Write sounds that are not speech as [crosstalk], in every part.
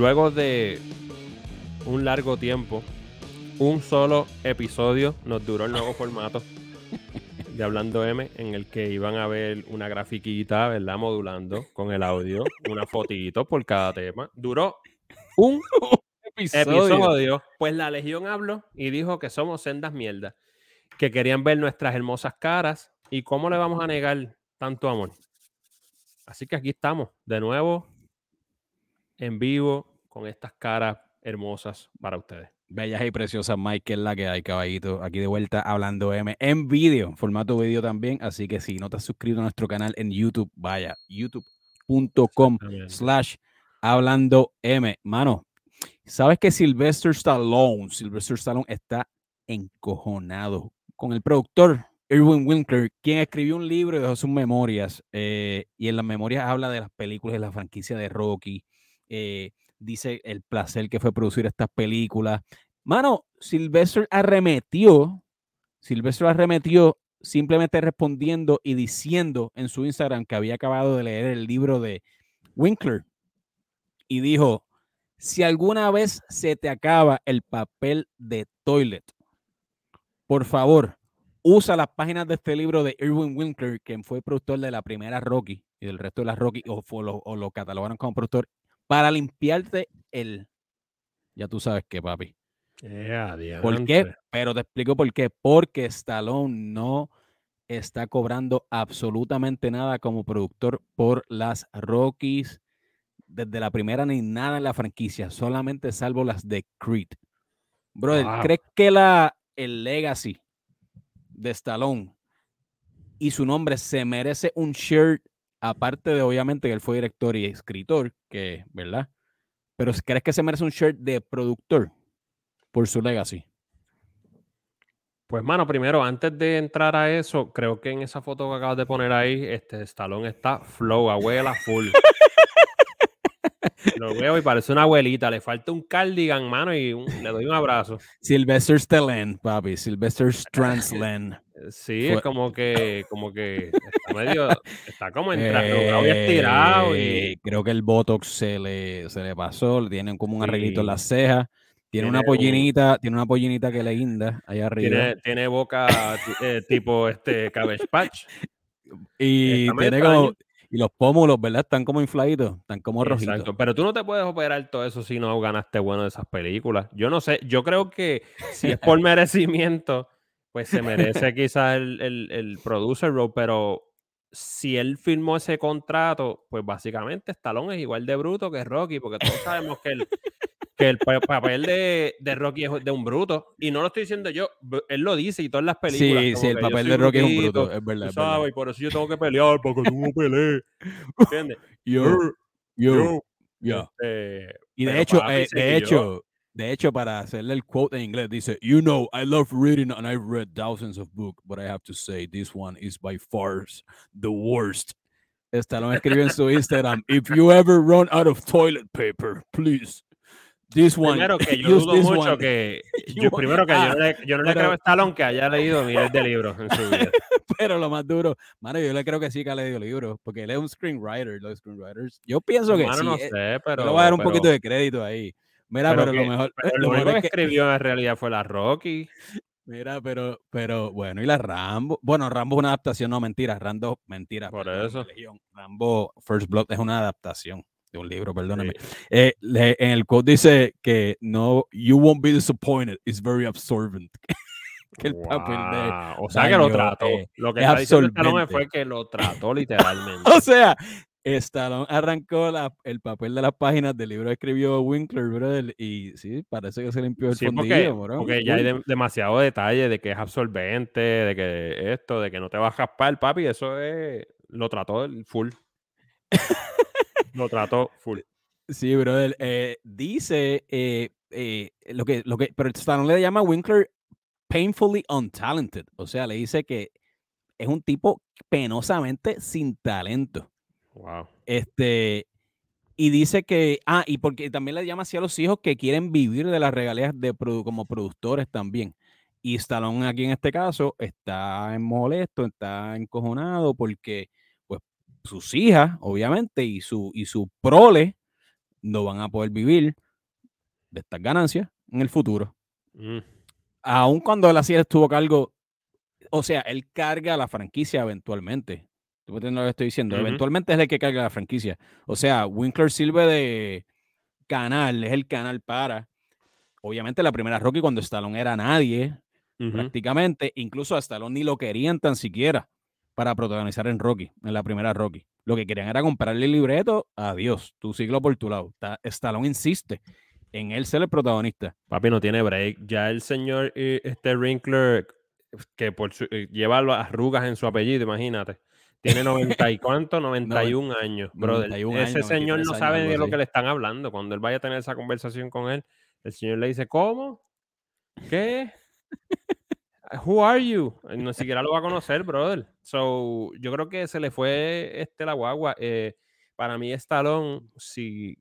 luego de un largo tiempo, un solo episodio nos duró el nuevo formato de Hablando M, en el que iban a ver una grafiquita, ¿verdad? Modulando con el audio, una fotito por cada tema. Duró un episodio. Pues la Legión habló y dijo que somos sendas mierdas, que querían ver nuestras hermosas caras y cómo le vamos a negar tanto amor. Así que aquí estamos, de nuevo, en vivo, con estas caras hermosas para ustedes. Bellas y preciosas, Mike, que es la que hay, caballito. Aquí de vuelta hablando M en vídeo, formato vídeo también. Así que si no te has suscrito a nuestro canal en YouTube, vaya, youtube.com slash hablando M. Mano, ¿sabes que Sylvester Stallone, Sylvester Stallone está encojonado con el productor Irwin Winkler, quien escribió un libro y dejó sus memorias? Eh, y en las memorias habla de las películas de la franquicia de Rocky. Eh, dice el placer que fue producir estas películas. Mano, Sylvester arremetió, Sylvester arremetió simplemente respondiendo y diciendo en su Instagram que había acabado de leer el libro de Winkler y dijo, si alguna vez se te acaba el papel de toilet, por favor, usa las páginas de este libro de Irwin Winkler, quien fue productor de la primera Rocky y del resto de las Rocky, o, lo, o lo catalogaron como productor, para limpiarte el. Ya tú sabes qué, papi. ¿Por qué? Pero te explico por qué. Porque Stallone no está cobrando absolutamente nada como productor por las Rockies desde la primera ni nada en la franquicia, solamente salvo las de Creed. Brother, ¿crees que la, el legacy de Stallone y su nombre se merece un shirt aparte de obviamente que él fue director y escritor, que, ¿verdad? Pero ¿crees que se merece un shirt de productor por su legacy? Pues, mano, primero, antes de entrar a eso, creo que en esa foto que acabas de poner ahí, este Stallone está flow, abuela full. [laughs] Lo veo y parece una abuelita. Le falta un cardigan, mano, y le doy un abrazo. [laughs] Sylvester Stallone, papi. Sylvester Stransland. Sí, es como que, como que está medio, está como entrando, estirado y... Eh, creo que el Botox se le, se le pasó, le tienen como un arreglito en las cejas. Tiene, una pollinita, tiene una pollinita que le guinda allá arriba. Tiene, boca eh, tipo este Cabbage Patch. [laughs] Y tiene como, y los pómulos, ¿verdad? Están como infladitos, están como rojitos. Exacto, pero tú no te puedes operar todo eso si no ganaste bueno de esas películas. Yo no sé, yo creo que si es por [laughs] merecimiento, pues se merece quizás el, el, el producer role, pero si él firmó ese contrato, pues básicamente Stallone es igual de bruto que Rocky, porque todos sabemos que el, que el papel de, de, Rocky es de un bruto. Y no lo estoy diciendo yo, él lo dice y todas las películas. Sí, sí, el papel de Rocky es un bruto, es verdad. sabes, y por eso yo tengo que pelear, porque tú no pelees. [laughs] ¿Entiendes? Yo, yo, yo. Este, y de hecho, eh, de hecho, de hecho, para hacerle el quote en inglés, dice, You know, I love reading and I've read thousands of books, but I have to say, this one is by far the worst. Stallone escribió en su [laughs] Instagram, If you ever run out of toilet paper, please This one. Primero que yo [laughs] dudo mucho que. [laughs] Yo, primero que yo no le, [laughs] yo no le creo a Stallone que haya leído miles de libros en su vida. pero lo más duro, mano, yo le creo que sí que ha leído libros, porque él es un screenwriter, los screenwriters. Yo pienso que sí. No eh, sé, pero. Le voy a dar un poquito de crédito ahí. Mira, pero, lo mejor. lo, mejor que escribió en realidad fue la Rocky. Mira, pero, pero bueno, y la Rambo. Bueno, Rambo es una adaptación, no mentira. Rambo, mentira. Por eso. Rambo First Blood es una adaptación de un libro, perdóname. Eh, en el quote dice que no, you won't be disappointed, it's very absorbent. [laughs] que el papel de o sea que lo trató. Eh, lo que está diciendo fue que lo trató [laughs] literalmente. o sea, Stallone arrancó la, el papel de las páginas del libro que escribió Winkler, brother, y sí, parece que se limpió el sí, fondillo, porque, porque ya hay demasiado detalle de que es absorbente, de que esto, de que no te va a jaspar, papi, eso es, lo trató el full. [laughs] Lo trató full. Sí, brother. Eh, dice eh, eh, lo que, lo que, pero Stallone le llama a Winkler painfully untalented. O sea, le dice que es un tipo penosamente sin talento. Wow. Este, y dice que, ah, y porque también le llama así a los hijos que quieren vivir de las regalías de como productores también. Y Stallone aquí en este caso está molesto, está encojonado porque sus hijas, obviamente, y su, y su prole, no van a poder vivir de estas ganancias en el futuro. Mm. Aun cuando él así estuvo cargo, o sea, él carga la franquicia eventualmente. ¿Tú me entiendes lo que estoy diciendo? Eventualmente es el que carga la franquicia. O sea, Winkler sirve de canal, es el canal para. Obviamente la primera Rocky cuando Stallone era nadie, prácticamente, incluso a Stallone ni lo querían tan siquiera para protagonizar en Rocky, en la primera Rocky. Lo que querían era comprarle el libreto, adiós, tu siglo por tu lado. Ta- Stallone insiste en él ser el protagonista. Papi no tiene break. Ya el señor eh, este Wrinkler, que por su- eh, lleva las arrugas en su apellido, imagínate. Tiene 90 y [laughs] cuánto, 91 años, brother. 91 Ese años, señor 93 no sabe de lo que le están hablando. Cuando él vaya a tener esa conversación con él, el señor le dice, ¿cómo? ¿Qué? [laughs] Who are you? Ni siquiera lo va a conocer, brother. So, yo creo que se le fue este la guagua. Eh, para mí, Stallone, si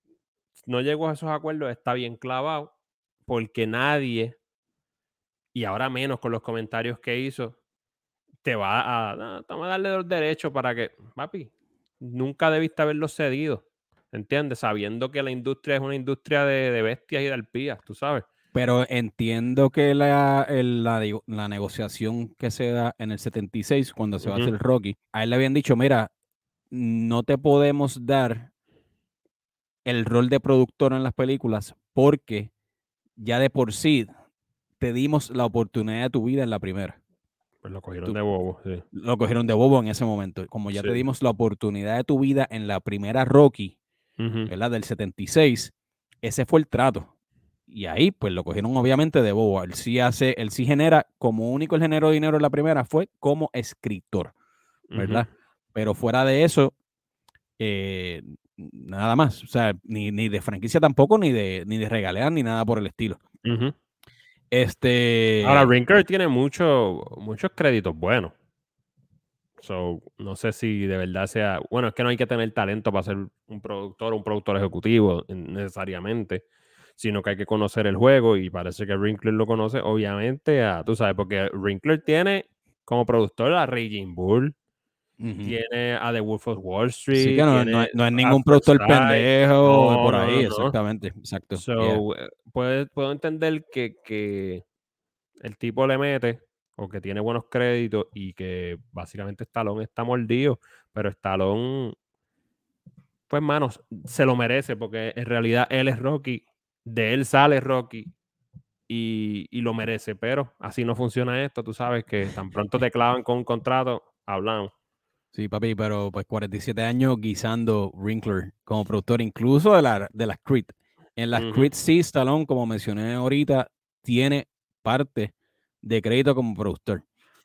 no llegó a esos acuerdos, está bien clavado, porque nadie, y ahora menos con los comentarios que hizo, te va a, "No, a darle los derechos para que, papi, nunca debiste haberlo cedido, ¿entiendes? Sabiendo que la industria es una industria de, de bestias y de arpías, tú sabes. Pero entiendo que la, el- la, negociación que se da en el 76, cuando se va a hacer Rocky, a él le habían dicho, mira, no te podemos dar el rol de productor en las películas porque ya de por sí te dimos la oportunidad de tu vida en la primera. Pues lo cogieron Tú- de bobo, sí. Lo cogieron de bobo en ese momento. Como ya te dimos la oportunidad de tu vida en la primera Rocky, Ujú. ¿verdad? Del 76, ese fue el trato. Y ahí, pues lo cogieron obviamente de bobo. Él sí hace, él sí genera, como único el generó dinero en la primera fue como escritor, ¿verdad? Pero fuera de eso, eh, nada más. O sea, ni, ni de franquicia tampoco, ni de, ni de regalear, ni nada por el estilo. Este. Ahora, Rinker tiene mucho, muchos créditos buenos. So, no sé si de verdad sea. Bueno, es que no hay que tener talento para ser un productor o un productor ejecutivo necesariamente, sino que hay que conocer el juego y parece que Wrinkler lo conoce, obviamente, a, tú sabes, porque Wrinkler tiene como productor a Raging Bull, tiene a The Wolf of Wall Street. Sí, que no, no, tiene no es ningún productor pendejo No, por ahí, exactamente. Exacto. So, eh, puede- puedo entender que, que el tipo le mete o que tiene buenos créditos y que básicamente Stallone está mordido, pero Stallone, pues manos, se lo merece porque en realidad él es Rocky, de él sale Rocky y, y lo merece, pero así no funciona esto, tú sabes que tan pronto te clavan con un contrato, hablamos. Sí, papi, pero pues 47 años guisando Wrinkler como productor, incluso de, la, de las Creed. En las Ujú. Creed sí, Stallone, como mencioné ahorita, tiene parte de crédito como productor,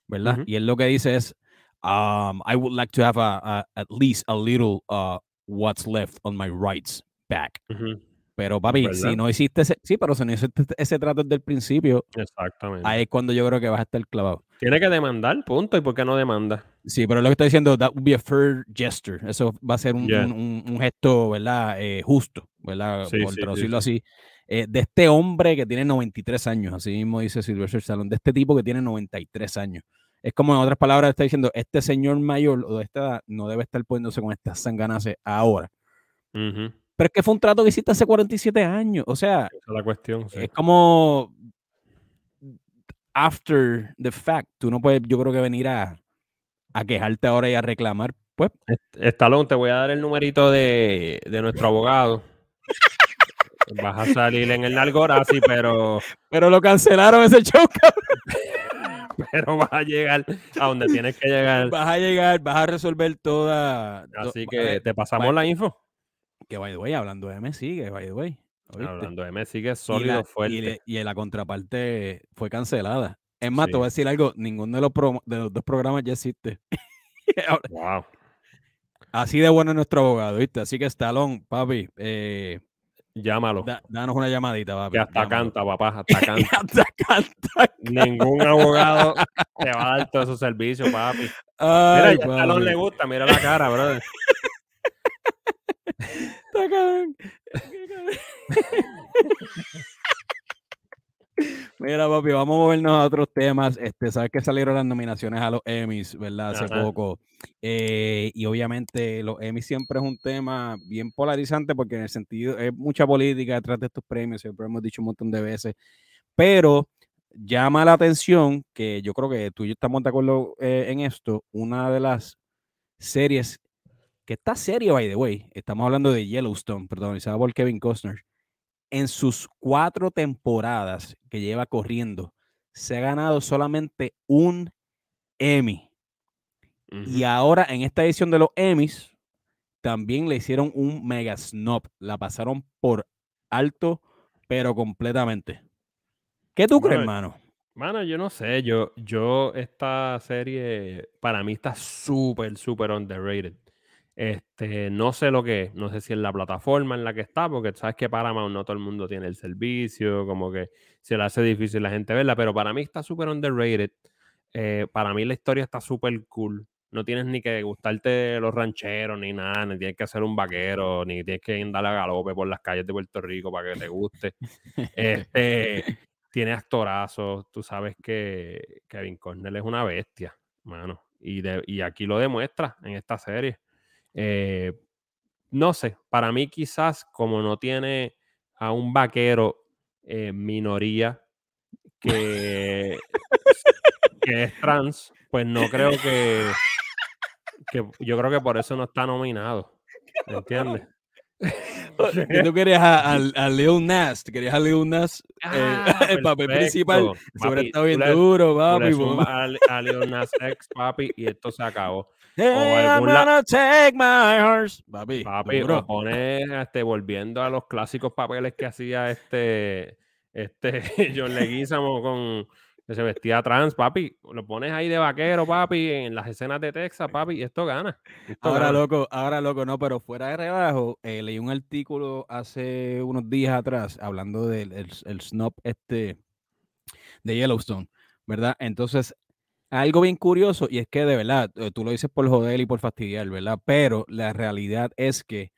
¿verdad? Y él lo que dice es, um, I would like to have a, a- at least a little uh, what's left on my rights back. Pero papi, ¿Verdad? si no hiciste ese, sí, pero si no hiciste ese trato desde el principio, Exactamente. ahí es cuando yo creo que vas a estar clavado. Tiene que demandar, punto. ¿Y por qué no demanda? Sí, pero lo que estoy diciendo, that would be a fair gesture. Eso va a ser un, Yeah. un- un- un gesto, ¿verdad? Eh, justo, ¿verdad? Sí, Por sí, sí, traducirlo así. Eh, de este hombre que tiene 93 años, así mismo dice Sylvester Stallone, de este tipo que tiene 93 años. Es como en otras palabras está diciendo, este señor mayor o de esta edad no debe estar poniéndose con estas sanganas ahora. Ujú, Pero es que fue un trato que hiciste hace 47 años. O sea, Esa es la cuestión. sí. es como after the fact. Tú no puedes, yo creo que venir a, a quejarte ahora y a reclamar. Pues Est- Estalón, te voy a dar el numerito de, de nuestro abogado. Vas a salir en el Nalgorazi, pero, [laughs] Pero lo cancelaron ese show, cabrón. [laughs] pero vas a llegar a donde tienes que llegar. Vas a llegar, vas a resolver toda. to- Así que eh, te pasamos la info. Que by the way, hablando de M, sigue, by the way. ¿oíste? Hablando de me sigue Y sólido, la- fuerte. Y, le- y la contraparte fue cancelada. Es más, te voy a decir algo: ninguno de los, pro- de los dos programas ya existe. [laughs] Wow. Así de bueno es nuestro abogado, ¿viste? Así que, Stallone, papi, eh, Llámalo. da- danos una llamadita, papi. que hasta llámalo. canta, papá. [laughs] Hasta canta. Hasta [laughs] canta. Ningún abogado te va a dar todos esos servicios, papi. Mira, Ay, ya a Estalón papi. le gusta. Mira la cara, brother. Está cabrón. [laughs] Mira, papi, vamos a movernos a otros temas. Este, sabes que salieron las nominaciones a los Emmys, ¿verdad? Hace poco. Eh, y obviamente los Emmys siempre es un tema bien polarizante porque en el sentido, es mucha política detrás de estos premios, siempre hemos dicho un montón de veces. Pero llama la atención que yo creo que tú y yo estamos de acuerdo eh, en esto. Una de las series que está seria, by the way, estamos hablando de Yellowstone, protagonizada por Kevin Costner en sus cuatro temporadas que lleva corriendo, se ha ganado solamente un Emmy. Y ahora en esta edición de los Emmys, también le hicieron un mega snob. La pasaron por alto, pero completamente. ¿Qué tú crees, hermano? Mano, yo no sé. Yo, yo, esta serie para mí está súper, súper underrated. Este, no sé lo que no sé si es la plataforma en la que está, porque sabes que Paramount no todo el mundo tiene el servicio, como que se le hace difícil la gente verla, pero para mí está súper underrated. Eh, para mí la historia está súper cool. No tienes ni que gustarte los rancheros ni nada, ni tienes que hacer un vaquero, ni tienes que andar a galope por las calles de Puerto Rico para que te guste. [laughs] Este, tiene actorazos, tú sabes que Kevin Cornell es una bestia, mano. Y, y aquí lo demuestra en esta serie. Eh, no sé, para mí quizás como no tiene a un vaquero minoría que, que es trans, pues no creo que, que yo creo que por eso no está nominado. ¿Entiendes? [laughs] tú querías a, a, Leon Nast, querías a Leon Nast, eh, ah, [laughs] el papel principal, sobre está bien duro, papi. A, a Leon Nast ex, papi, y esto se acabó. I'm gonna take my horse. Papi, papi lo pones este, volviendo a los clásicos papeles que hacía este, este [laughs] John Leguizamo con que se vestía trans, papi. Lo pones ahí de vaquero, papi, en las escenas de Texas, papi, y esto gana. ahora, loco, ahora, loco, no, pero fuera de rebajo, eh, leí un artículo hace unos días atrás hablando del el, snob este de Yellowstone, ¿verdad? Entonces, algo bien curioso, y es que de verdad, eh, tú lo dices por joder y por fastidiar, ¿verdad? Pero la realidad es que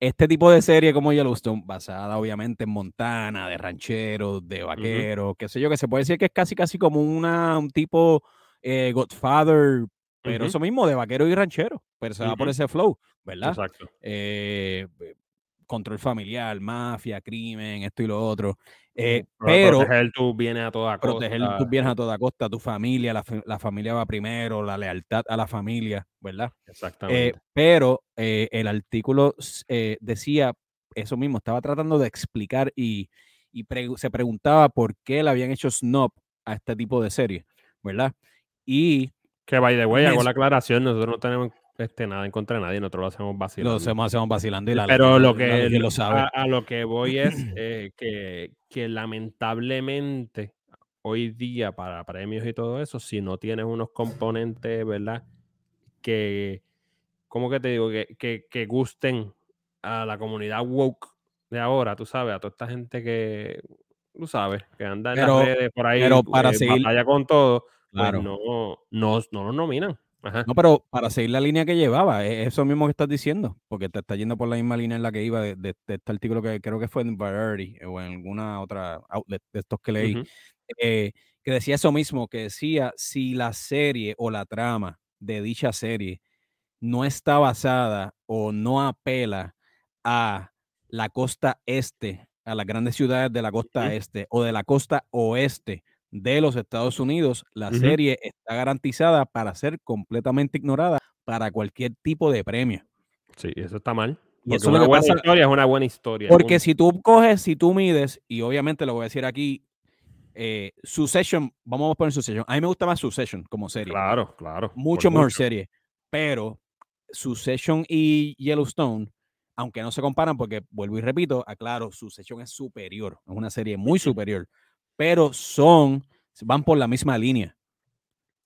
este tipo de serie como Yellowstone, basada obviamente en Montana, de rancheros, de vaqueros, qué sé yo, que se puede decir que es casi casi como una, un tipo eh, Godfather, pero eso mismo, de vaquero y ranchero, pero se va por ese flow, ¿verdad? Exacto. Eh, control familiar, mafia, crimen, esto y lo otro. Eh, pero proteger tus bienes a toda costa. Proteger tus bienes a toda costa, tu familia, la, familia va primero, la lealtad a la familia, ¿verdad? Eh, Exactamente. pero eh, el artículo decía eso mismo, estaba tratando de explicar y, se preguntaba por qué le habían hecho snob a este tipo de serie, ¿verdad? Y que by the way, hago la aclaración, nosotros no tenemos este, nada en contra de nadie, nosotros lo hacemos vacilando. Lo hacemos, hacemos vacilando. Y la, Pero lo que, lo sabe. A, lo que voy es [clears throat] eh, que, que, lamentablemente hoy día para premios y todo eso, si no tienes unos componentes, ¿verdad? Que, ¿cómo que te digo? Que, que, que gusten a la comunidad woke de ahora, tú sabes, a toda esta gente que, tú sabes, que anda en las redes por ahí, pero para eh, seguir, batalla con todo, pues no, no, no lo nominan. No, pero para seguir la línea que llevaba, es eso mismo que estás diciendo, porque te está yendo por la misma línea en la que iba de, este artículo que creo que fue en Variety o en alguna otra outlet de estos que leí, eh, que decía eso mismo, que decía si la serie o la trama de dicha serie no está basada o no apela a la costa este, a las grandes ciudades de la costa este o de la costa oeste de los Estados Unidos, la serie está garantizada para ser completamente ignorada para cualquier tipo de premio. Sí, eso está mal. Y eso una buena historia es una buena historia. Porque si tú coges, si tú mides, y obviamente lo voy a decir aquí, eh, Succession, vamos a poner Succession. A mí me gusta más Succession como serie. Claro, claro. Mucho mejor serie. Pero Succession y Yellowstone, aunque no se comparan, porque vuelvo y repito, aclaro, Succession es superior, es una serie muy superior pero son, van por la misma línea.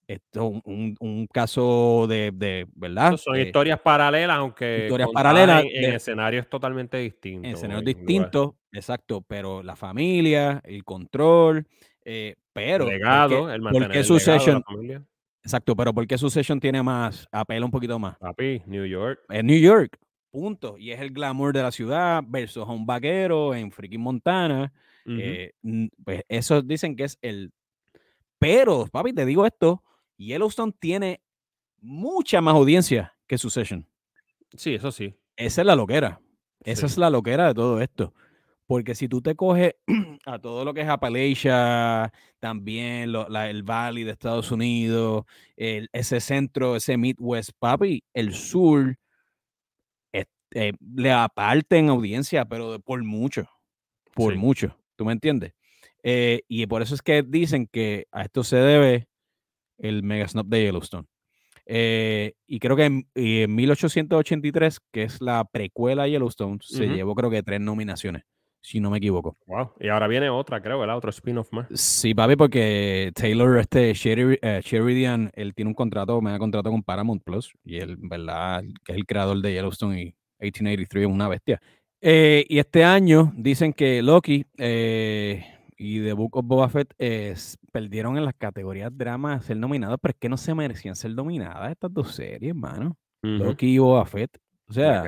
Esto es un, caso de, de ¿verdad? son historias paralelas, aunque historias paralelas en, escenarios totalmente distintos. En escenarios distintos, exacto, pero la familia, el control, eh, pero... El legado, el mantener el legado la familia. Exacto, pero ¿por qué Succession tiene más, apela un poquito más? Papi, New York. En New York, punto. Y es el glamour de la ciudad versus un vaquero en freaking Montana Eh, pues eso dicen que es el... Pero, papi, te digo esto, Yellowstone tiene mucha más audiencia que Succession. Sí, eso sí. Esa es la loquera. Esa es la loquera de todo esto. Porque si tú te coges [clears throat] a todo lo que es Appalachia, también el Valley de Estados Unidos, ese centro, ese Midwest, papi, el sur, eh, le aparte en audiencia, pero por mucho, por mucho. ¿Tú me entiendes? Eh, y por eso es que dicen que a esto se debe el Mega Snob de Yellowstone. Eh, y creo que en, 1883, que es la precuela de Yellowstone, se llevó creo que tres nominaciones, si no me equivoco. Wow. Y ahora viene otra, creo, ¿verdad? Otro spin-off más. Sí, papi, porque Taylor, este Sheridan, él tiene un contrato, me da contrato con Paramount Plus, y él, ¿verdad? Que es el creador de Yellowstone y 1883 es una bestia. Eh, y este año dicen que Loki eh, y The Book of Boba Fett perdieron en las categorías drama ser nominados, pero es que no se merecían ser nominadas estas dos series, hermano. Loki y Boba Fett. O sea,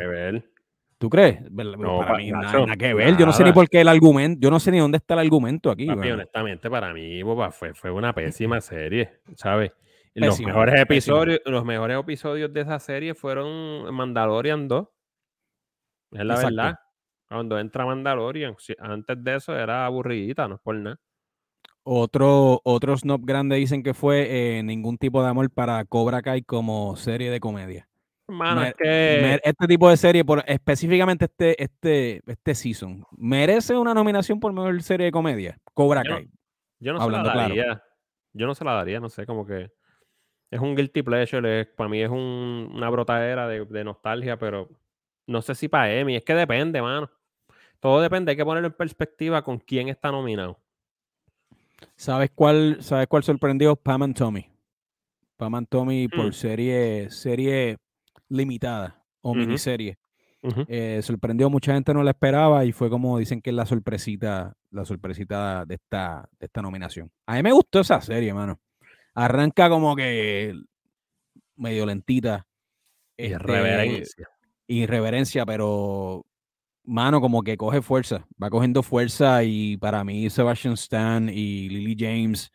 ¿tú crees? No, para mí nada, que ver. Yo no sé ni por qué el argumento, yo no sé ni dónde está el argumento aquí. honestamente, para mí Boba Fett fue una pésima serie, ¿sabes? los mejores episodios, los mejores episodios de esa serie fueron Mandalorian 2 es la verdad. Cuando entra Mandalorian, antes de eso era aburridita, no es por nada. Otro, otro snob grande dicen que fue eh, ningún tipo de amor para Cobra Kai como serie de comedia. este tipo de serie, por, específicamente este, este, este season, merece una nominación por mejor serie de comedia. Cobra Kai. Yo no se la daría. Yo no se la daría, no sé, como que es un guilty pleasure. para mí es una brotadera de nostalgia, pero no sé si para Emmy, es que depende, mano. Todo depende, hay que ponerlo en perspectiva con quién está nominado. ¿Sabes cuál, ¿sabes cuál sorprendió? Pam and Tommy. Pam and Tommy por mm. serie, serie limitada o miniserie. Eh, sorprendió, mucha gente no la esperaba y fue como dicen que es la sorpresita, la sorpresita de esta, de esta nominación. A mí me gustó esa serie, mano. Arranca como que medio lentita. Este, reverencia irreverencia, pero mano, como que coge fuerza, va cogiendo fuerza y para mí Sebastian Stan y Lily James,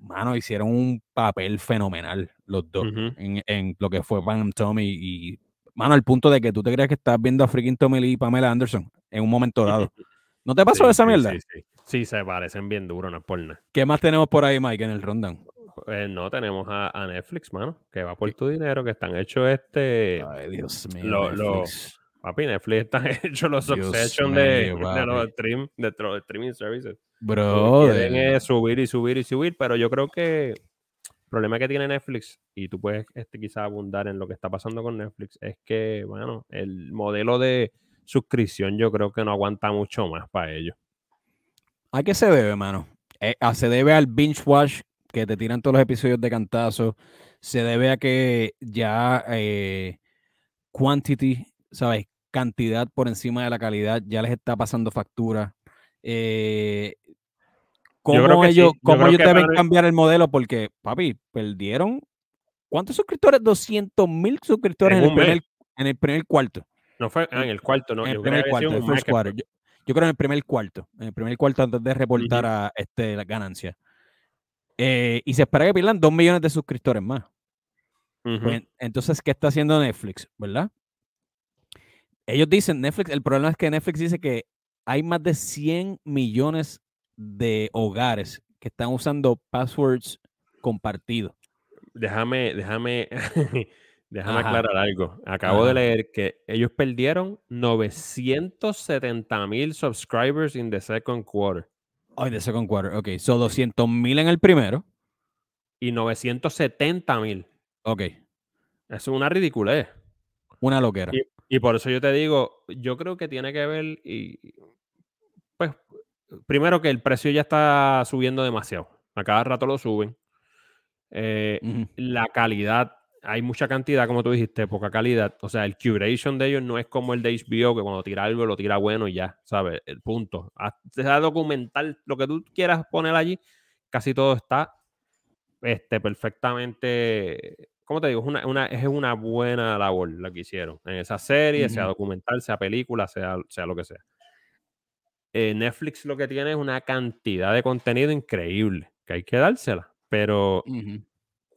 mano, hicieron un papel fenomenal los dos en, lo que fue Pam Tommy y, mano, al punto de que tú te crees que estás viendo a freaking Tommy Lee y Pamela Anderson en un momento dado. [laughs] ¿No te pasó esa mierda? Sí, sí, se parecen bien duro, no es por nada. ¿Qué más tenemos por ahí, Mike, en el rundown? Pues no, tenemos a, Netflix, mano, que va por tu dinero, que están hechos este. Ay, Dios mío. Netflix. papi, Netflix están [laughs] hechos los Succession de, [laughs] los stream, de, los streaming services. Bro. Quieren subir y subir y subir, pero yo creo que el problema que tiene Netflix, y tú puedes este, quizás abundar en lo que está pasando con Netflix, es que, bueno, el modelo de suscripción yo creo que no aguanta mucho más para ellos. ¿A qué se debe, mano? Eh, se debe al binge watch que te tiran todos los episodios de cantazo, se debe a que ya eh, quantity, ¿sabes? Cantidad por encima de la calidad ya les está pasando factura. Eh, ¿Cómo ellos, deben cambiar el modelo? Porque, papi, perdieron. ¿Cuántos suscriptores? 200 mil suscriptores en, el, primer, en el, primer, cuarto. No fue en el cuarto, no. En el primer cuarto, el first quarter. Yo, creo en el primer cuarto. En el primer cuarto antes de reportar a este, la ganancia. Eh, y se espera que pierdan 2 millones de suscriptores más. Pues, entonces, ¿qué está haciendo Netflix? ¿Verdad? Ellos dicen, Netflix, el problema es que Netflix dice que hay más de 100 millones de hogares que están usando passwords compartidos. Déjame, déjame, [laughs] déjame aclarar algo. Acabo de leer que ellos perdieron 970 mil subscribers in the second quarter. Ay, de second quarter. Ok, son 200 mil en el primero. Y 970 mil. Ok. Es una ridiculez. Una loquera. Y, por eso yo te digo, yo creo que tiene que ver, y, pues, primero que el precio ya está subiendo demasiado. A cada rato lo suben. Eh, la calidad hay mucha cantidad, como tú dijiste, poca calidad. O sea, el curation de ellos no es como el de HBO, que cuando tira algo lo tira bueno y ya, ¿sabes? El punto. Sea documental, lo que tú quieras poner allí, casi todo está este, perfectamente. ¿Cómo te digo? Es una, es una buena labor la que hicieron en esa serie, sea documental, sea película, sea, sea lo que sea. eh, Netflix lo que tiene es una cantidad de contenido increíble, que hay que dársela. Pero,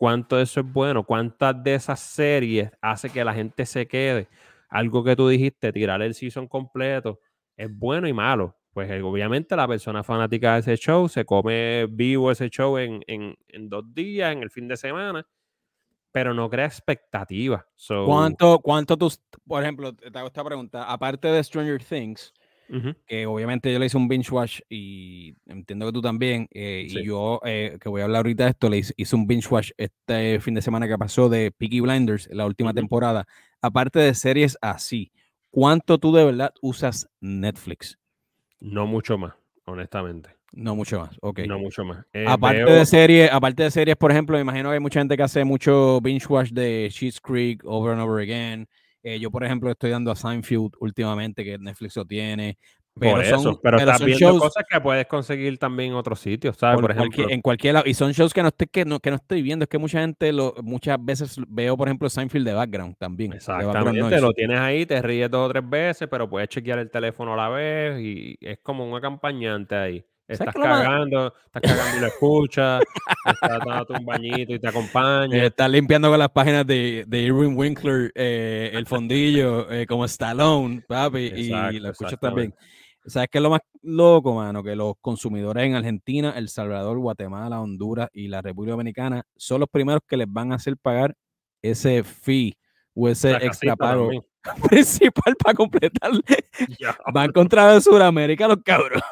¿cuánto de eso es bueno? ¿Cuántas de esas series hace que la gente se quede? Algo que tú dijiste, tirar el season completo, es bueno y malo. Pues eh, obviamente la persona fanática de ese show se come vivo ese show en, en, dos días, en el fin de semana pero no crea expectativas. ¿Cuánto, ¿Cuánto tú, por ejemplo, te hago esta pregunta, aparte de Stranger Things, que obviamente yo le hice un binge watch y entiendo que tú también, eh, y yo, eh, que voy a hablar ahorita de esto, le hice, un binge watch este fin de semana que pasó de Peaky Blinders, la última temporada, aparte de series así, ¿cuánto tú de verdad usas Netflix? No mucho más, honestamente. No mucho más, ok. No mucho más. Eh, aparte de series, aparte de series, por ejemplo, me imagino que hay mucha gente que hace mucho binge watch de Sheets Creek over and over again. Eh, yo, por ejemplo, estoy dando a Seinfeld últimamente, que Netflix lo tiene. Pero por eso, pero, estás viendo cosas que puedes conseguir también en otros sitios, ¿sabes? Por, ejemplo. en cualquier lado. Y son shows que no, estoy, que, no, que no estoy viendo. Es que mucha gente, lo, muchas veces veo, por ejemplo, Seinfeld de background también. Exactamente, lo tienes ahí, te ríes dos o tres veces, pero puedes chequear el teléfono a la vez y es como un acompañante ahí. Estás cagando, estás cagando y lo escuchas, estás dando un bañito y te acompaña. Eh, estás limpiando con las páginas de, de Irwin Winkler eh, el fondillo eh, como Stallone, papi, y lo escuchas también. ¿Sabes qué es lo más loco, mano? Que los consumidores en Argentina, El Salvador, Guatemala, Honduras y la República Dominicana son los primeros que les van a hacer pagar ese fee o ese extra pago [laughs] principal para completar. Van contra Sudamérica los cabrones.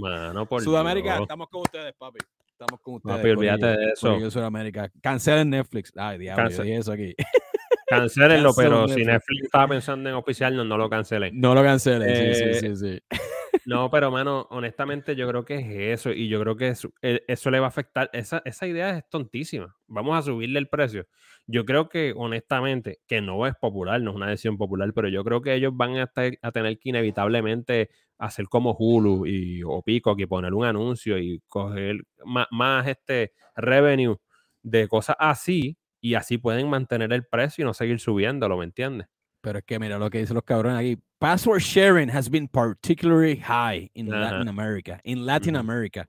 Mano, por Sudamérica, estamos con ustedes, papi. Estamos con ustedes. Papi, olvídate de eso. Sudamérica. Cancelen Netflix. Ay, diablo, yo eso aquí. [laughs] Cancelenlo, pero si Netflix estaba pensando en oficial, no, no lo cancelen. No lo cancelen, sí, sí, sí, sí. No, pero mano, honestamente yo creo que es eso y yo creo que eso, e, eso le va a afectar. Esa, esa, idea es tontísima. Vamos a subirle el precio. Yo creo que honestamente, que no es popular, no es una decisión popular, pero yo creo que ellos van a, a tener que inevitablemente hacer como Hulu y, o Pico, que poner un anuncio y coger más, más este revenue de cosas así y así pueden mantener el precio y no seguir subiéndolo, ¿me entiendes? Pero es que mira lo que dicen los cabrones aquí. Password sharing has been particularly high in Latin America. In Latin America.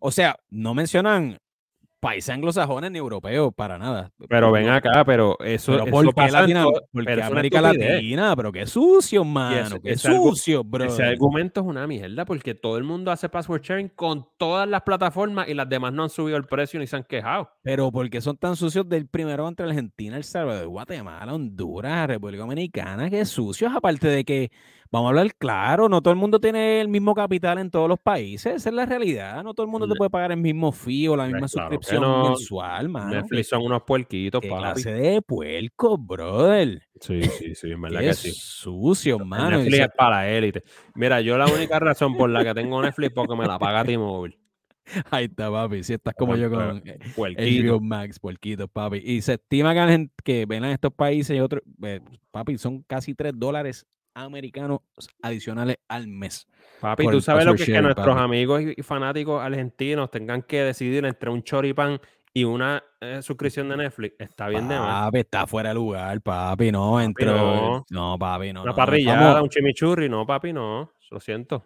O sea, no mencionan países anglosajones ni europeos para nada. Pero ven acá, pero eso, pero ¿por qué porque América Latina, pero qué sucio, mano, qué sucio, bro. Ese argumento es una mierda porque todo el mundo hace password sharing con todas las plataformas y las demás no han subido el precio ni se han quejado. Pero porque son tan sucios del primero entre Argentina, El Salvador, Guatemala, Honduras, República Dominicana, qué sucios, aparte de que Vamos a hablar claro, no todo el mundo tiene el mismo capital en todos los países, esa es la realidad, no todo el mundo te puede pagar el mismo fee o la misma suscripción mensual, mano. Netflix son unos puerquitos, ¿Qué clase de puerco, brother? Sí, sí, sí, en verdad que sí. sucio, mano. Netflix es para la élite. Mira, yo la única razón por la que tengo Netflix es porque me la paga T-Mobile. [laughs] Ahí está, papi. Si estás como yo con HBO Max, puerquito, papi. Y se estima que, que ven en estos países y otros, eh, papi, son casi 3 dólares americanos adicionales al mes. Papi, tú sabes lo que es que nuestros amigos y fanáticos argentinos tengan que decidir entre un choripán y una eh, suscripción de Netflix. Está bien de más. Papi, está fuera de lugar, papi, no. Entre... No. no, papi, no. Una parrillada, un chimichurri, no, papi, no. Lo siento.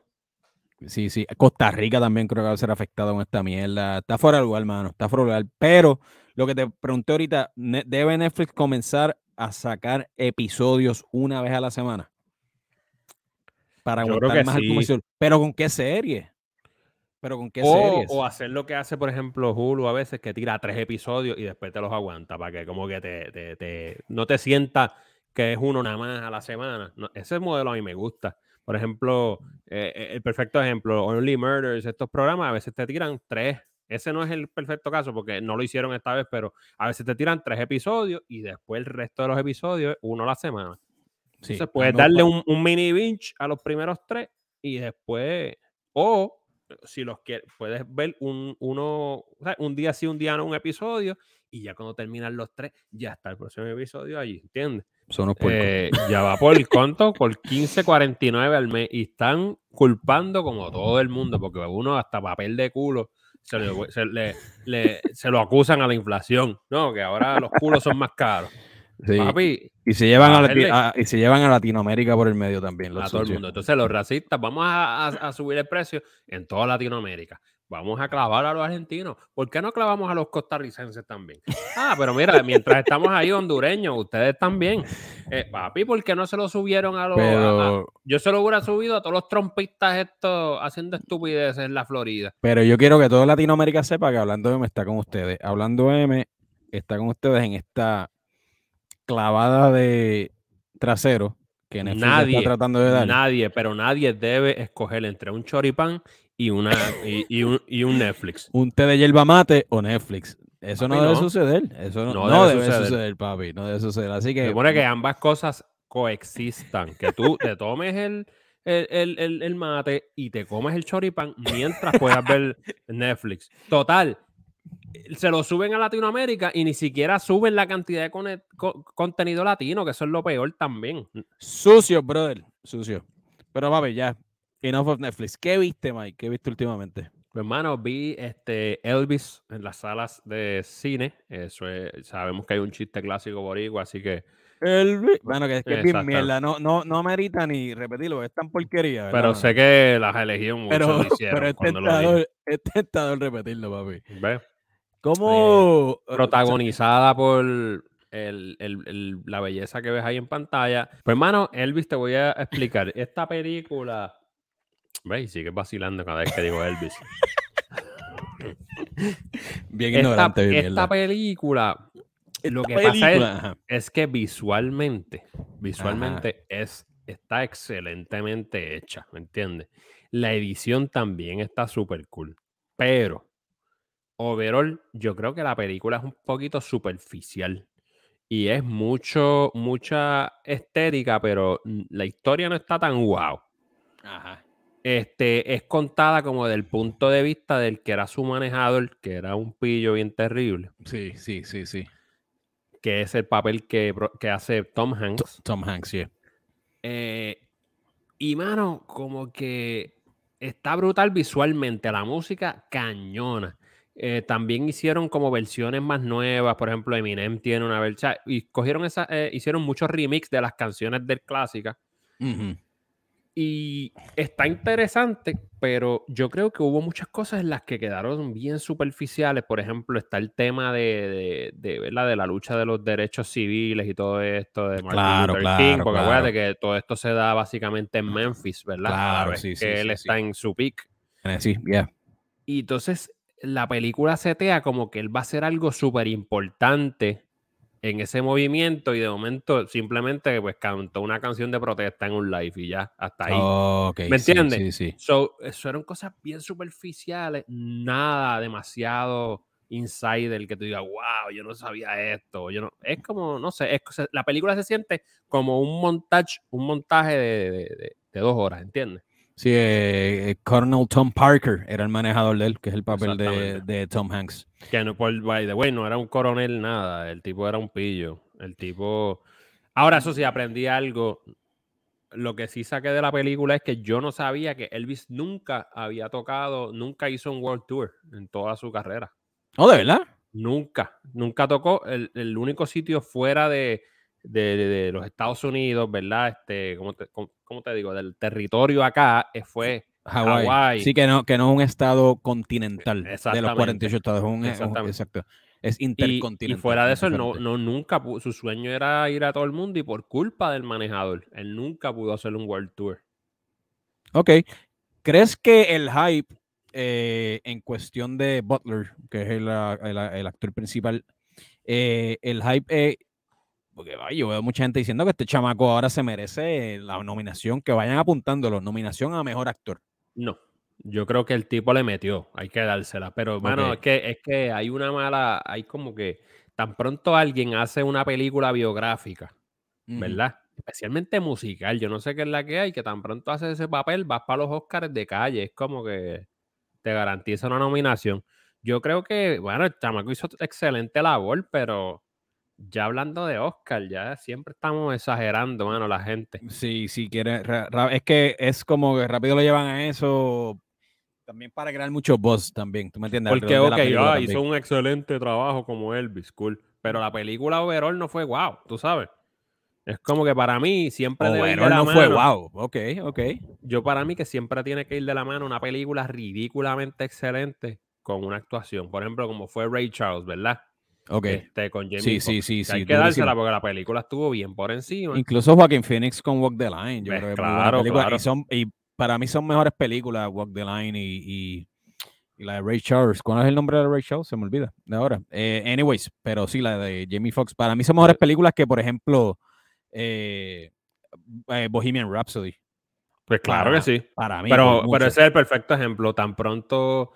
Sí, sí. Costa Rica también creo que va a ser afectado con esta mierda. Está fuera de lugar, hermano. Está fuera de lugar. Pero lo que te pregunté ahorita, ¿debe Netflix comenzar a sacar episodios una vez a la semana? Para aguantar más sí. Pero ¿con qué serie? Pero ¿con qué o, series? O hacer lo que hace, por ejemplo, Hulu a veces, que tira tres episodios y después te los aguanta para que como que te, te, no te sienta que es uno nada más a la semana. ese modelo a mí me gusta. Por ejemplo, eh, eh, el perfecto ejemplo, Only Murders, estos programas a veces te tiran tres. Ese no es el perfecto caso porque no lo hicieron esta vez, pero a veces te tiran tres episodios y después el resto de los episodios, uno a la semana. Entonces ah, puedes darle un, mini binge a los primeros tres y después, o si los quieres, puedes ver un, uno, un día sí, un día no, un episodio y ya cuando terminan los tres, ya está el próximo episodio allí, ¿entiendes? Son eh, ya va por el conto, por 15.49 al mes y están culpando como todo el mundo porque uno hasta papel de culo se, le, se, le, se lo acusan a la inflación, ¿no? Que ahora los culos son más caros. Papi, y se llevan a, y se llevan a Latinoamérica por el medio también. a todo el mundo. Entonces, los racistas, vamos a, subir el precio en toda Latinoamérica. Vamos a clavar a los argentinos. ¿Por qué no clavamos a los costarricenses también? Ah, pero mira, mientras estamos ahí hondureños, ustedes también. Eh, papi, ¿por qué no se lo subieron a los... yo se lo hubiera subido a todos los trompistas estos haciendo estupideces en la Florida. Pero yo quiero que toda Latinoamérica sepa que Hablando M está con ustedes. Hablando M está con ustedes en esta clavada de trasero que Netflix nadie, está tratando de dar. Nadie, pero nadie debe escoger entre un choripán y, una, y, un, y un Netflix. Un té de hierba mate o Netflix. Eso no debe suceder. Eso no, debe, suceder. papi. No debe suceder. Así que. Se supone que ambas cosas coexistan. Que tú te tomes el, el, el, mate y te comes el choripán mientras puedas ver [laughs] Netflix. Total. Se lo suben a Latinoamérica y ni siquiera suben la cantidad de contenido latino, que eso es lo peor también. Sucio, brother. Sucio. Pero papi, ya. Enough of Netflix. ¿Qué viste, Mike? ¿Qué viste últimamente? Pues, hermano, vi este Elvis en las salas de cine. Eso sabemos que hay un chiste clásico boricua, así que. Elvis. Bueno, que es que es mierda. No, no, no merita ni repetirlo, es tan porquería. Pero sé que las elegí mucho. Pero, [laughs] pero es, tentador, es tentador repetirlo, papi. ¿Cómo? Eh, protagonizada por el, el, la belleza que ves ahí en pantalla. Pues, hermano, Elvis, te voy a explicar. Esta película ¿Veis? Sigue vacilando cada vez que digo Elvis. [laughs] bien ignorante, esta, esta película, lo que pasa es, que visualmente, visualmente es, está excelentemente hecha, ¿me entiendes? La edición también está súper cool. Pero, overall, yo creo que la película es un poquito superficial. Y es mucho, mucha estética, pero la historia no está tan guau. Ajá este, es contada como del punto de vista del que era su manejador, que era un pillo bien terrible. Sí, sí, sí, sí. Que es el papel que, hace Tom Hanks. Tom Hanks, sí. Eh, y mano, como que está brutal visualmente, la música cañona. Eh, también hicieron como versiones más nuevas, por ejemplo, Eminem tiene una versión, y cogieron esa, eh, hicieron muchos remix de las canciones del clásica. Y está interesante, pero yo creo que hubo muchas cosas en las que quedaron bien superficiales. Por ejemplo, está el tema de, de, de, de la lucha de los derechos civiles y todo esto de Martin claro, Luther King, porque claro. acuérdate que todo esto se da básicamente en Memphis, ¿verdad? Claro, sí, sí, que él está en su peak. Sí, ya. Y entonces la película setea como que él va a hacer algo súper importante en ese movimiento y de momento simplemente pues cantó una canción de protesta en un live y ya, hasta ahí. ¿Me entiendes? Sí, sí, eso eran cosas bien superficiales, nada demasiado insider que tú digas, wow, yo no sabía esto, yo no, es como, no sé, es, la película se siente como un montaje, un montaje de, de dos horas, ¿entiendes? Sí, eh, Colonel Tom Parker era el manejador de él, que es el papel de, Tom Hanks. Que no, por by the way, no era un coronel nada, el tipo era un pillo. El tipo. Ahora, eso sí, aprendí algo. Lo que sí saqué de la película es que yo no sabía que Elvis nunca había tocado, nunca hizo un World Tour en toda su carrera. ¿Oh, de verdad? Nunca, nunca tocó. el único sitio fuera de, de, los Estados Unidos, ¿verdad? Este, ¿cómo te, te digo? Del territorio acá eh, fue Hawái. Sí, que no, que no es un estado continental de los 48 estados, es un, exacto. Es intercontinental. Y, fuera de eso, no, no, nunca su sueño era ir a todo el mundo y por culpa del manejador, él nunca pudo hacer un World Tour. Ok. ¿Crees que el hype eh, en cuestión de Butler, que es el, actor principal, eh, el hype porque yo veo mucha gente diciendo que este chamaco ahora se merece la nominación, que vayan apuntándolo, nominación a mejor actor. No, yo creo que el tipo le metió, hay que dársela. Pero bueno, es que, es que hay una mala, hay como que tan pronto alguien hace una película biográfica, ¿verdad? Especialmente musical, yo no sé qué es la que hay, que tan pronto hace ese papel, vas para los Oscars de calle, es como que te garantiza una nominación. Yo creo que, bueno, el chamaco hizo excelente labor, pero ya hablando de Oscar, ya siempre estamos exagerando, mano, la gente. Sí, sí, quiere. Es que es como que rápido lo llevan a eso. También para crear mucho buzz también, ¿tú me entiendes? Porque, ok, ah, hizo un excelente trabajo como Elvis, cool. pero la película overall no fue wow, tú sabes. Es como que para mí siempre debe ir de Overall la no mano. fue wow. Ok, ok. Yo para mí que siempre tiene que ir de la mano una película ridículamente excelente con una actuación. Por ejemplo, como fue Ray Charles, ¿verdad? Ok. Este, con Jamie Sí, sí, Foxx. sí, sí. Hay que durísimo. dársela porque la película estuvo bien por encima. Incluso Joaquin Phoenix con Walk the Line. Yo creo que claro, claro. Y, son, y para mí son mejores películas Walk the Line y, y- y la de Ray Charles. ¿Cuál es el nombre de Ray Charles? Se me olvida de ahora. Eh, anyways, pero sí, la de Jamie Foxx. Para mí son mejores Eh. películas que, por ejemplo, eh, eh, Bohemian Rhapsody. Pues claro para- que sí. Para mí. Pero, ese es el perfecto ejemplo. Tan pronto,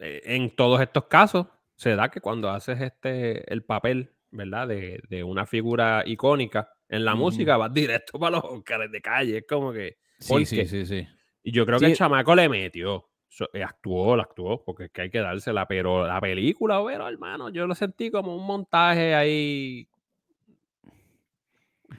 en todos estos casos, se da que cuando haces este el papel, ¿verdad? De, de una figura icónica en la música, vas directo para los Oscars de calle. Es como que. ¿por Sí, sí, sí, sí. Y yo creo Sí. que el chamaco le metió. Eh, actuó, la actuó, porque es que hay que dársela. Pero la película, pero hermano, yo lo sentí como un montaje ahí.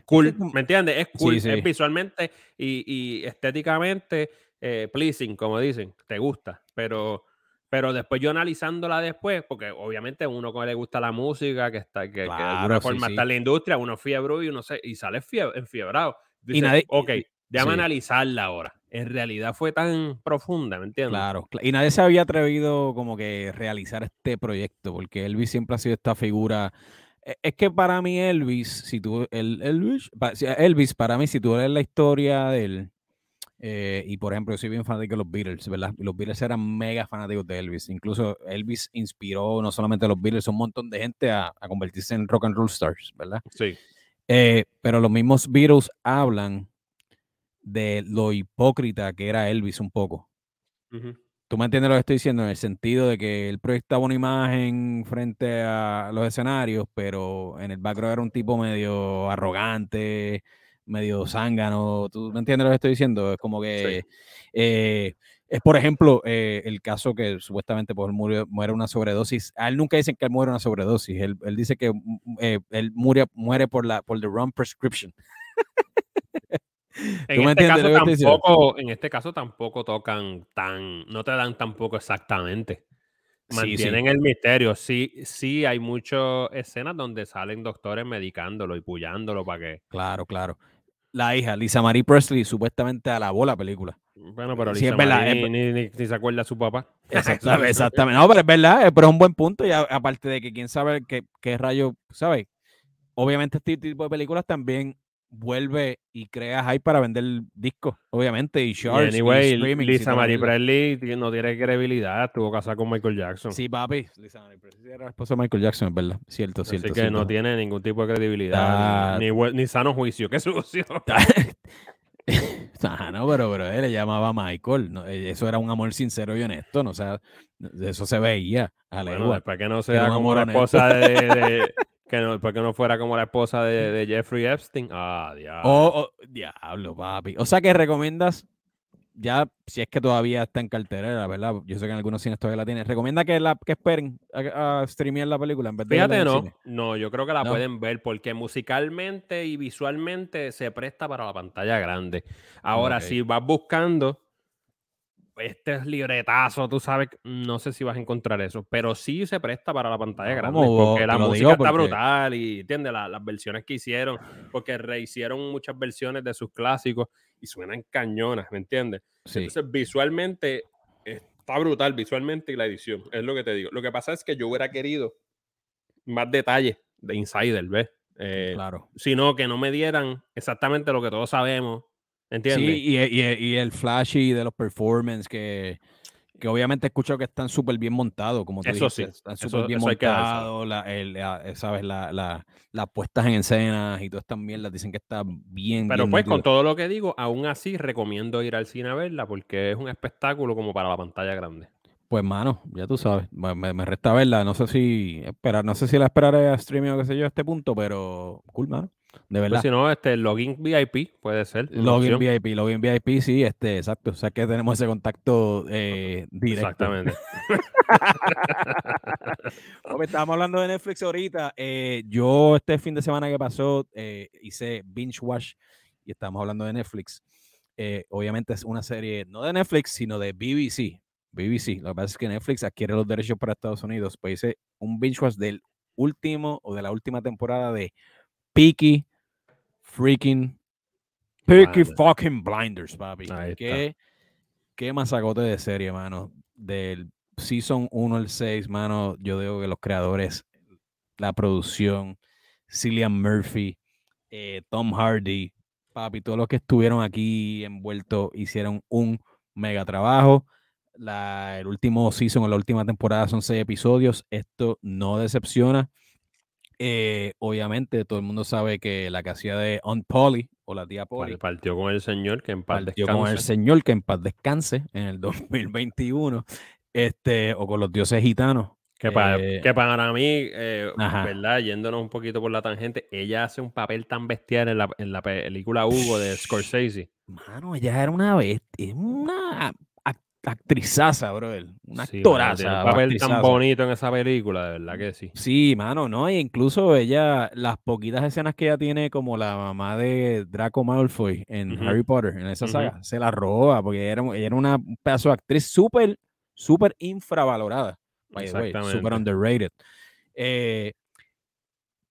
Cool, ¿me entiendes? Es cool, sí. es visualmente y, y estéticamente eh, pleasing, como dicen, te gusta. Pero, pero después yo analizándola después, porque obviamente uno que le gusta la música, que está, que, que de Claro, alguna forma sí. está en la industria, uno fiebre y uno se, y sale fie- enfiebrado. Y Dice, nadie- ok, y- déjame sí. analizarla ahora. En realidad fue tan profunda, ¿me entiendes? Claro, cla- y nadie se había atrevido como que realizar este proyecto, porque Elvis siempre ha sido esta figura. e- Es que para mí Elvis, si tú, el, Elvis, Elvis, para mí, si tú lees la historia de él, eh, y por ejemplo, yo soy bien fanático de los Beatles, ¿verdad? Los Beatles eran mega fanáticos de Elvis. Incluso Elvis inspiró no solamente a los Beatles, a un montón de gente a, a convertirse en rock and roll stars, ¿verdad? Sí. Eh, pero los mismos Beatles hablan de lo hipócrita que era Elvis un poco. ¿Tú me entiendes lo que estoy diciendo? En el sentido de que él proyectaba una imagen frente a los escenarios, pero en el background era un tipo medio arrogante, medio zángano. ¿Tú me entiendes lo que estoy diciendo? Es como que eh, es, por ejemplo, eh, el caso que supuestamente pues, él murió, muere una sobredosis. A él nunca dicen que él muere una sobredosis. Él, él dice que mm, eh, él muere, muere por la por the wrong prescription. En ¿Tú me este, entiendes caso lo que estoy diciendo? tampoco, en este caso tampoco tocan tan, no te dan tampoco exactamente. Sí, sí. Mantienen el misterio. Sí, sí, hay muchas escenas donde salen doctores medicándolo y pullándolo para que. Claro, claro. La hija, Lisa Marie Presley, supuestamente alabó la película. Bueno, pero Sí, Lisa es verdad, Marie es ni, ni- ni se acuerda de su papá. [laughs] Exactamente, exactamente. No, pero es verdad, eh, pero es un buen punto. Y a- aparte de que quién sabe qué, qué rayo, ¿sabes? Obviamente este tipo de películas también vuelve y crea hype para vender discos, obviamente, y shorts, anyway, streaming. Lisa Marie Presley no tiene credibilidad. Estuvo casada con Michael Jackson. Sí, papi. Lisa Marie Presley era la esposa de Michael Jackson, es verdad. Cierto, Así cierto. que no tiene ningún tipo de credibilidad. Ah. Ni, ni sano juicio. Qué sucio. [laughs] [laughs] Ah, no, pero, pero él le llamaba a Michael. no, eh, eso era un amor sincero y honesto, no o sea, eso se veía a Bueno, legua. después que no sea un como la esposa de, de- que no, después que no fuera como la esposa de, de Jeffrey Epstein. Ah, diablo. Oh, oh, diablo, papi. O sea que recomiendas, ya si es que todavía está en cartelera, ¿verdad? Yo sé que en algunos cines todavía la tienen. ¿Recomienda que, la, que esperen a, a streamear la película en vez de verla Fíjate, no, cine? no, yo creo que la ¿No? pueden ver porque musicalmente y visualmente se presta para la pantalla grande. Ahora, si vas buscando este es libretazo, tú sabes, no sé si vas a encontrar eso, pero sí se presta para la pantalla grande porque la música está brutal y, ¿entiendes? La- las versiones que hicieron, porque rehicieron muchas versiones de sus clásicos y suenan cañonas, ¿me entiendes? Sí. Entonces, visualmente está brutal, visualmente y la edición, es lo que te digo. Lo que pasa es que yo hubiera querido más detalles de Insider, ¿ves? Eh, claro. Sino que no me dieran exactamente lo que todos sabemos, ¿entiendes? Sí, y, y- y el flashy de los performances que, que obviamente he escuchado que están súper bien montados, como tú Eso dijiste, sí, están súper bien montados, la, la- eh, sabes, la, la- las puestas en escenas y todas estas mierdas dicen que está bien, Pero bien pues con nítido. todo lo que digo, aún así recomiendo ir al cine a verla porque es un espectáculo como para la pantalla grande. Pues mano, ya tú sabes, me, me- me resta verla, no sé si esperar, no sé si la esperaré a streaming o qué sé yo a este punto, pero cool, mano, de Pues verdad. si no, este login VIP puede ser. Login opción. VIP, login VIP, sí, este, exacto. O sea que tenemos ese contacto eh, directo. Exactamente. [laughs] Hombre, estábamos hablando de Netflix ahorita. eh, yo este fin de semana que pasó eh, hice binge watch y estábamos hablando de Netflix. Eh, obviamente es una serie no de Netflix, sino de BBC. BBC. Lo que pasa es que Netflix adquiere los derechos para Estados Unidos. Pues hice un binge watch del último o de la última temporada de Peaky Freaking Peaky Fucking Blinders, papi. Qué, qué masacote de serie, mano. Del Season 1 al 6, mano, yo digo que los creadores, la producción, Cillian Murphy, eh, Tom Hardy, papi, todos los que estuvieron aquí envueltos hicieron un mega trabajo. La, el último season o la última temporada son seis episodios. Esto no decepciona. Eh, obviamente, todo el mundo sabe que la casilla de On Polly o la tía Polly partió con el señor que en paz partió con el señor que en paz descanse en el [laughs] 2021 este, o con los dioses gitanos. Que para, eh, que para mí, eh, ¿verdad? Yéndonos un poquito por la tangente, ella hace un papel tan bestial en la, en la película Hugo de Scorsese. Mano, ella era una bestia, una actrizaza, bro. Una sí, actoraza. un papel tan bonito en esa película, de verdad que sí. Sí, mano, ¿no? E incluso ella, las poquitas escenas que ella tiene como la mamá de Draco Malfoy en Harry Potter, en esa saga, se la roba, porque ella era, ella era una pedazo de actriz súper súper infravalorada, súper underrated. Eh,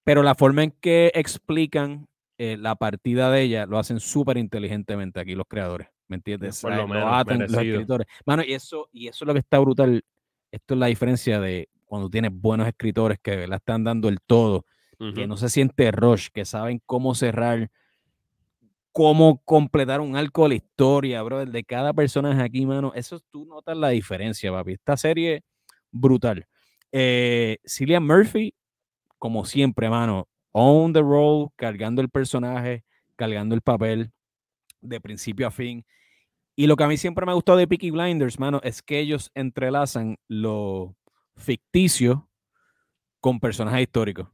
pero la forma en que explican eh, la partida de ella lo hacen súper inteligentemente aquí los creadores, ¿me entiendes? Por lo menos, los escritores. Mano, y eso, y eso es lo que está brutal. Esto es la diferencia de cuando tienes buenos escritores que la están dando el todo, que no se siente rush, que saben cómo cerrar cómo completar un arco de la historia, bro, de cada personaje aquí, mano. Eso tú notas la diferencia, papi. Esta serie, brutal. Eh, Cillian Murphy, como siempre, mano, on the roll, cargando el personaje, cargando el papel de principio a fin. Y lo que a mí siempre me ha gustado de Peaky Blinders, mano, es que ellos entrelazan lo ficticio con personajes históricos.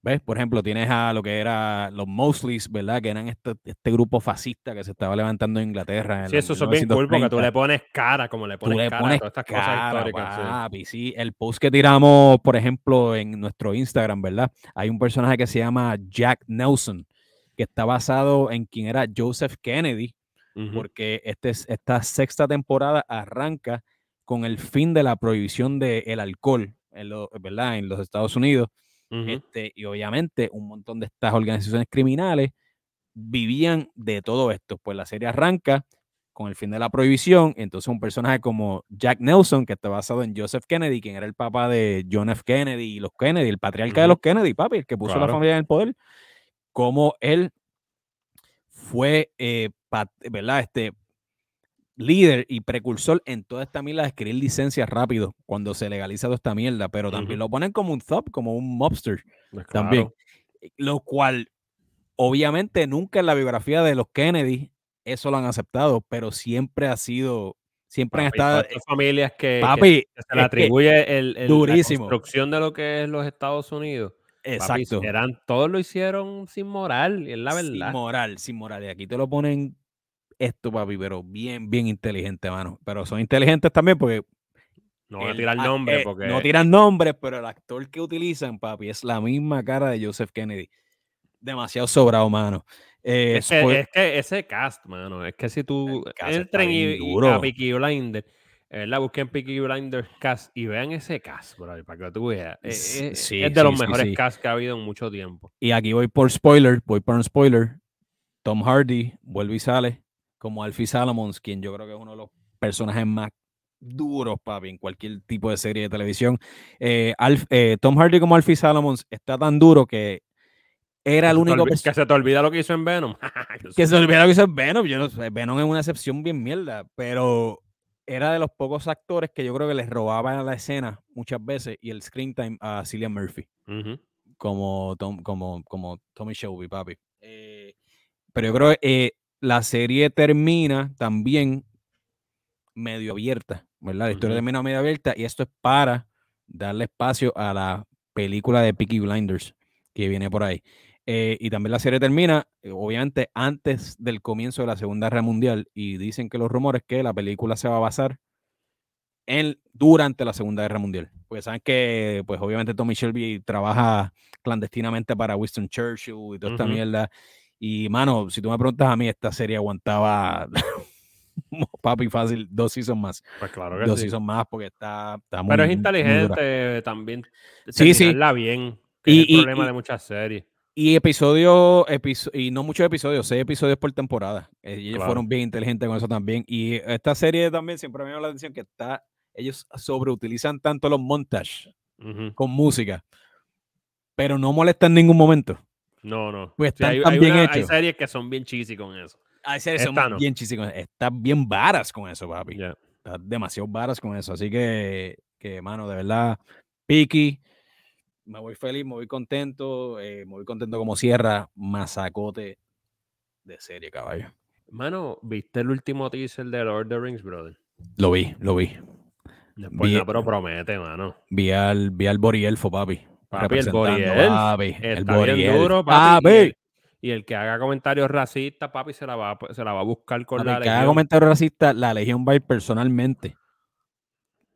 ¿Ves? Por ejemplo, tienes a lo que era los Mosleys, ¿verdad? Que eran este, este grupo fascista que se estaba levantando en Inglaterra. sí, eso es bien cool porque tú le pones cara, como le pones, cara a todas estas cosas históricas. sí. El post que tiramos, por ejemplo, en nuestro Instagram, ¿verdad? Hay un personaje que se llama Jack Nelson, que está basado en quien era Joseph Kennedy, porque este, esta sexta temporada arranca con el fin de la prohibición del alcohol, en ¿verdad? En los Estados Unidos este, y obviamente un montón de estas organizaciones criminales vivían de todo esto. Pues la serie arranca con el fin de la prohibición. Entonces un personaje como Jack Nelson, que está basado en Joseph Kennedy, quien era el papá de John F. Kennedy y los Kennedy, el patriarca de los Kennedy, papi, el que puso la familia en el poder, como él fue, eh, ¿verdad? Este, líder y precursor en toda esta mierda de escribir licencias rápido cuando se legaliza toda esta mierda, pero también lo ponen como un thug, como un mobster pues también. Eh, lo cual, obviamente, nunca en la biografía de los Kennedy eso lo han aceptado, pero siempre ha sido, siempre han estado. Hay familias que, papi, se le atribuye el, la construcción de lo que es los Estados Unidos. Exacto. eran, todos lo hicieron sin moral, es la verdad. Sin moral, sin moral. Y aquí te lo ponen esto, papi, pero bien, bien inteligente, mano. Pero son inteligentes también porque. No voy a tirar nombre eh, porque. No tiran nombres, pero el actor que utilizan, papi, es la misma cara de Joseph Kennedy. Demasiado sobrado, mano. Eh, es, que, ese cast, mano, es que si tú entren y, a Peaky Blinders, la busquen Peaky Blinders cast y vean ese cast, bro, para que tú veas. Eh, es, de los mejores cast que ha habido en mucho tiempo. Y aquí voy por spoiler, voy por un spoiler. Tom Hardy vuelve y sale como Alfie Salomons, quien yo creo que es uno de los personajes más duros, papi, en cualquier tipo de serie de televisión. Eh, eh, Tom Hardy como Alfie Salomons está tan duro que era el único... Que se te olvida lo que hizo en Venom. [laughs] que se olvida lo que hizo en Venom. Yo no sé, Venom es una excepción bien mierda, pero era de los pocos actores que yo creo que les robaban la escena muchas veces y el screen time a Cillian Murphy. como, como, como Tommy Shelby, papi. Eh, pero yo creo que la serie termina también medio abierta, ¿verdad? La historia termina medio abierta y esto es para darle espacio a la película de Peaky Blinders que viene por ahí. Eh, y también la serie termina, eh, obviamente, antes del comienzo de la Segunda Guerra Mundial. Y dicen que los rumores que la película se va a basar en, durante la Segunda Guerra Mundial. Porque saben que, pues obviamente Tommy Shelby trabaja clandestinamente para Winston Churchill y toda esta mierda. Y, mano, si tú me preguntas a mí, esta serie aguantaba [laughs] papi, fácil, dos seasons más. Pues claro que dos sí. seasons más porque está, está muy Pero es inteligente también. Sí, sí. bien. Que Y- es y- el problema y- de muchas series. Y episodios, episo- y no muchos episodios, seis episodios por temporada. Ellos Claro. fueron bien inteligentes con eso también. Y esta serie también siempre me llama la atención que está, ellos sobreutilizan tanto los montages Ujú. con música, pero no molesta en ningún momento. No, no. Pues están hay, tan hay bien una- hay hechos. series que son bien cheesy con eso. Hay series que son no. bien chis- con eso. Están bien varas con eso, papi. Ya. Está demasiado varas con eso. Así que, que mano, de verdad, Piki, me voy feliz, me voy contento, eh, me voy contento como cierra, masacote de serie, caballo. Mano, ¿viste el último teaser de Lord of the Rings, brother? Lo vi, lo vi. Después Vi- pero promete, mano. Vi al, vi al Borielfo, papi. Papi, el Borielf papi, el Borielf. duro, papi. Y Papi, el, y el que haga comentarios racistas, papi, se la va, a- se la va a buscar con papi, la que haga legión comentario racista, la Legión va a ir personalmente.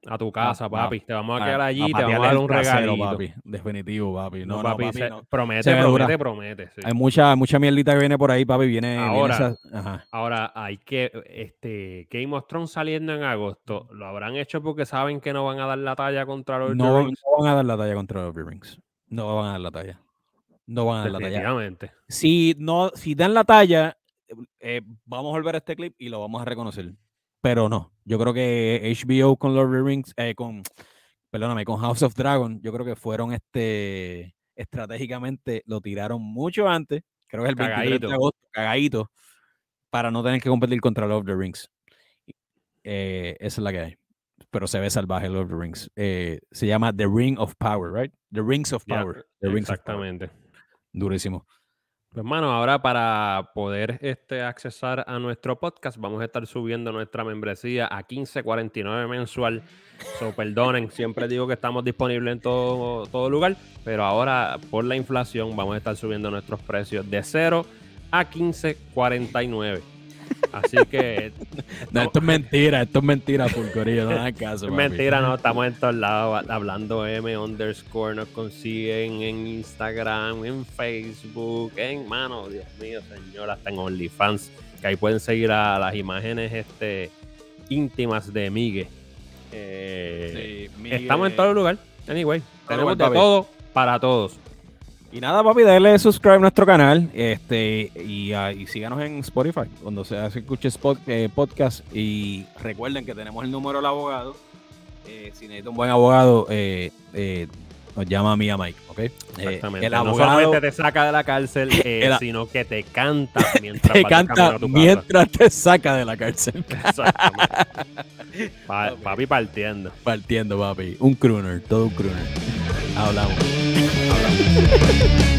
A tu casa, papi. Te vamos a quedar allí, te vamos a dar un regalito. papi. Definitivo, papi. No, No, no, papi, papi, se- no. promete, Se promete, promete. sí. Hay mucha, mucha mierdita que viene por ahí, papi. Viene, viene Ahora, esa- ajá. Ahora, hay que, este, Game of Thrones saliendo en agosto, lo habrán hecho porque saben que no van a dar la talla contra los No, no van a dar la talla contra los Rings. No van a dar la talla. No van a dar la talla. Si, no, si dan la talla, eh, vamos a volver a este clip y lo vamos a reconocer. Pero no. Yo creo que HBO con Lord of the Rings, eh, con, perdóname, con House of Dragon, yo creo que fueron este estratégicamente, lo tiraron mucho antes. Creo que el 23 Cagadito. de agosto, cagadito, para no tener que competir contra Lord of the Rings. Eh, esa es la que hay. Pero se ve salvaje Lord of the Rings. Eh, se llama The Ring of Power, right? The Rings of Ya, Power. The Rings of Power. exactamente. Durísimo. Pues, mano, ahora para poder este, accesar a nuestro podcast, vamos a estar subiendo nuestra membresía a 15.49 mensual. So, perdonen, siempre digo que estamos disponibles en todo, todo lugar, pero ahora por la inflación vamos a estar subiendo nuestros precios de 0 a 15.49. Así que [laughs] No, esto es mentira, esto es mentira, Fulcorillo, no hagan caso. Es mentira, no, estamos en todos lados hablando M underscore, nos consiguen en Instagram, en Facebook, en mano, Dios mío, señor, hasta en OnlyFans, que ahí pueden seguir a las imágenes este, íntimas de Migue. Eh, Sí, estamos en todo lugar, anyway, tenemos de todo para todos. Y nada, papi, dale subscribe a nuestro canal este, y, ah, y síganos en Spotify, cuando se se escuche spot- eh, podcast. Y recuerden que tenemos el número del abogado. Eh, si necesita un buen abogado, eh, nos llama a mí a Mike, ¿ok? Exactamente. el no abogado solamente te saca de la cárcel, [laughs] El sino que te canta [laughs] mientras te canta a tu mientras te saca de la cárcel. Exactamente. [laughs] Pa- papi partiendo. Partiendo, papi. Un crooner, todo un crooner. Hablamos. [laughs]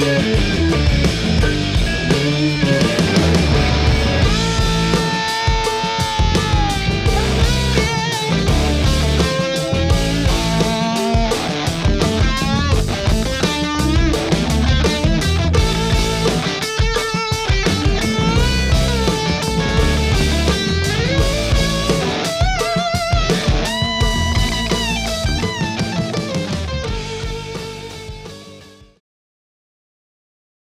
Yeah.